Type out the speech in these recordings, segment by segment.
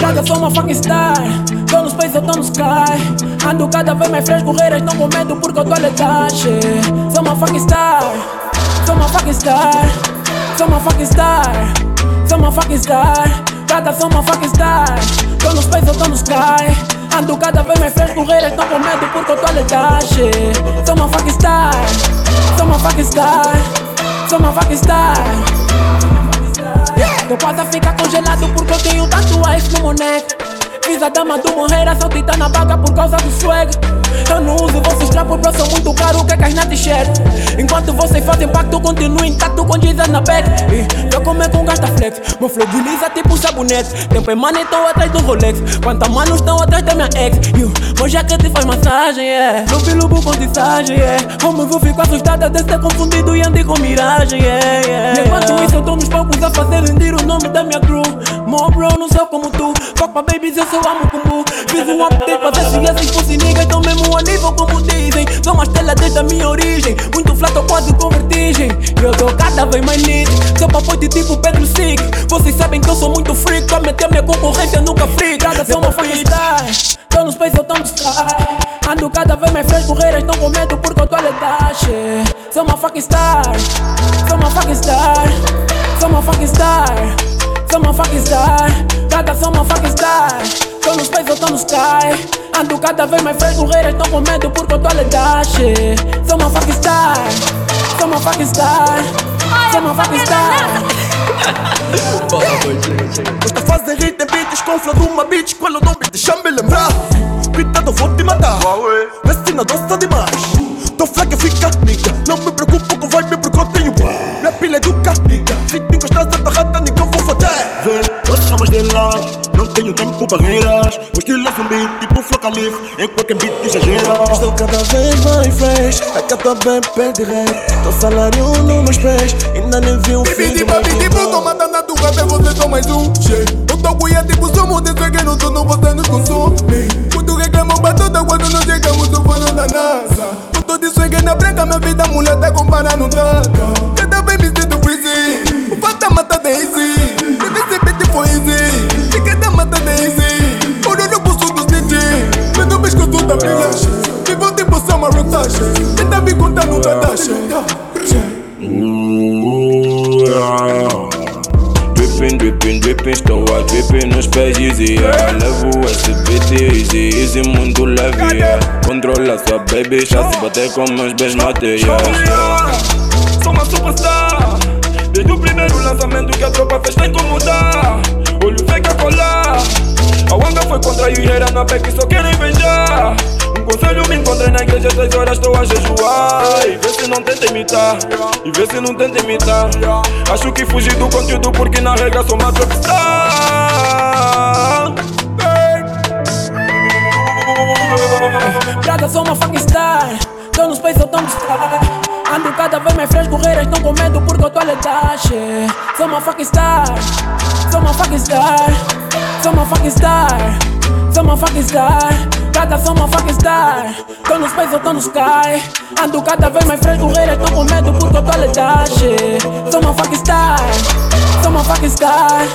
Cada sou uma fucking star. Tô no space, eu tô no sky. Ando cada vez mais fresco, reiras não com medo porque eu tô letache. Sou uma fucking star. Sou uma fucking star. Sou uma fucking star. Sou uma fucking star. Cada sou uma fucking star. Tô no space, eu tô no sky. Ando cada vez mais fresco, reiras não com medo porque eu tô letache. Sou uma fucking star. Sou uma fucking star. Sou uma fucking star. Tô quase a ficar congelado porque eu tenho tatuagem no moneque Fiz a dama do morrer, a saltita na vaga por causa do swag Eu não uso vossos trapos, bro, são muito caro, que é que na t-shirt Enquanto vocês fazem pacto, continuo intacto com Jesus na back E eu como é com gasta flex, meu flow desliza tipo sabonete Tempo é money, tô atrás do Rolex. Quantas manos estão atrás da minha ex. You, meu jaquete faz massagem, yeah. Lubi lubo com tissagem, yeah. Como eu fico assustada de ser confundido e andei com miragem, yeah, yeah. Enquanto isso eu tô nos palcos a fazer rendir o nome da minha crew Mo bro, não sou como tu my babies, eu só amo como Fiz um update pra ver se esses fossem niggas Tão mesmo a nível como dizem Sou uma estrela desde a minha origem. Muito flato, quase com vertigem. Eu tô cada vez mais lit Sou papote tipo Pedro Sick Vocês sabem que eu sou muito freak. Pra meter minha concorrência nunca freak Cada sou uma freestyle. Tô no space, eu no sky Ando cada vez mais fresco, reiras estão com medo porque eu tô a ledache Sou uma fucking star. Sou uma fucking star. Sou uma fucking star. Sou uma fucking star. Cada sou uma fucking star Space, eu tô no sky Ando cada vez mais fresco, reiras estão com medo porque eu tô a ledache. Sou uma fucking star Sou uma fucking star Sou uma fucking star. Esta fase de hit beats com flow de uma bitch Quando não beat, deixa-me para barreiras O estilo é zumbi, tipo flow calif Em qualquer beat exagera Estou cada vez mais fresh. A capa bem perde rei Tô salário nos meus pés Ainda nem vi um filho tipo, mais tipo, tô matando a tua rap, vocês são mais um Che, Eu tô cuia, tipo, somos de que no sono, você nos consome Quando reclamam batata, quando não chegamos, eu vou na NASA. Eu tô de swag na branca, minha vida, mulher, tá comparando nada estou a dripping nos pés easy yeah. Levo esse beat easy, easy, muito leve yeah. Controla sua baby, já se bater com meus bens mate yeah. Sou uma superstar. Desde o primeiro lançamento que a tropa fez tem como dar Olho fake a colar. A Wanga foi contra a Yuhera na back só querem beijar na igreja Seis horas estou a jejuar. E vê se não tenta imitar E vê se não tenta imitar. Acho que fugi do conteúdo porque na regra sou uma trapstar Prada, sou uma fucking star. Tô no space, eu tô no sky Ando cada vez mais fresco, reiras estão com medo porque eu tô ledache Sou uma fucking star. Sou uma fucking star. Sou uma fucking star. Sou uma fucking star Cada sou uma fucking star Tô no space, eu tô no sky. Ando cada vez mais fresco, reiras estão com medo porque eu tô ledache Sou uma fucking star Sou uma fucking star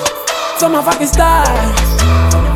Sou uma fucking star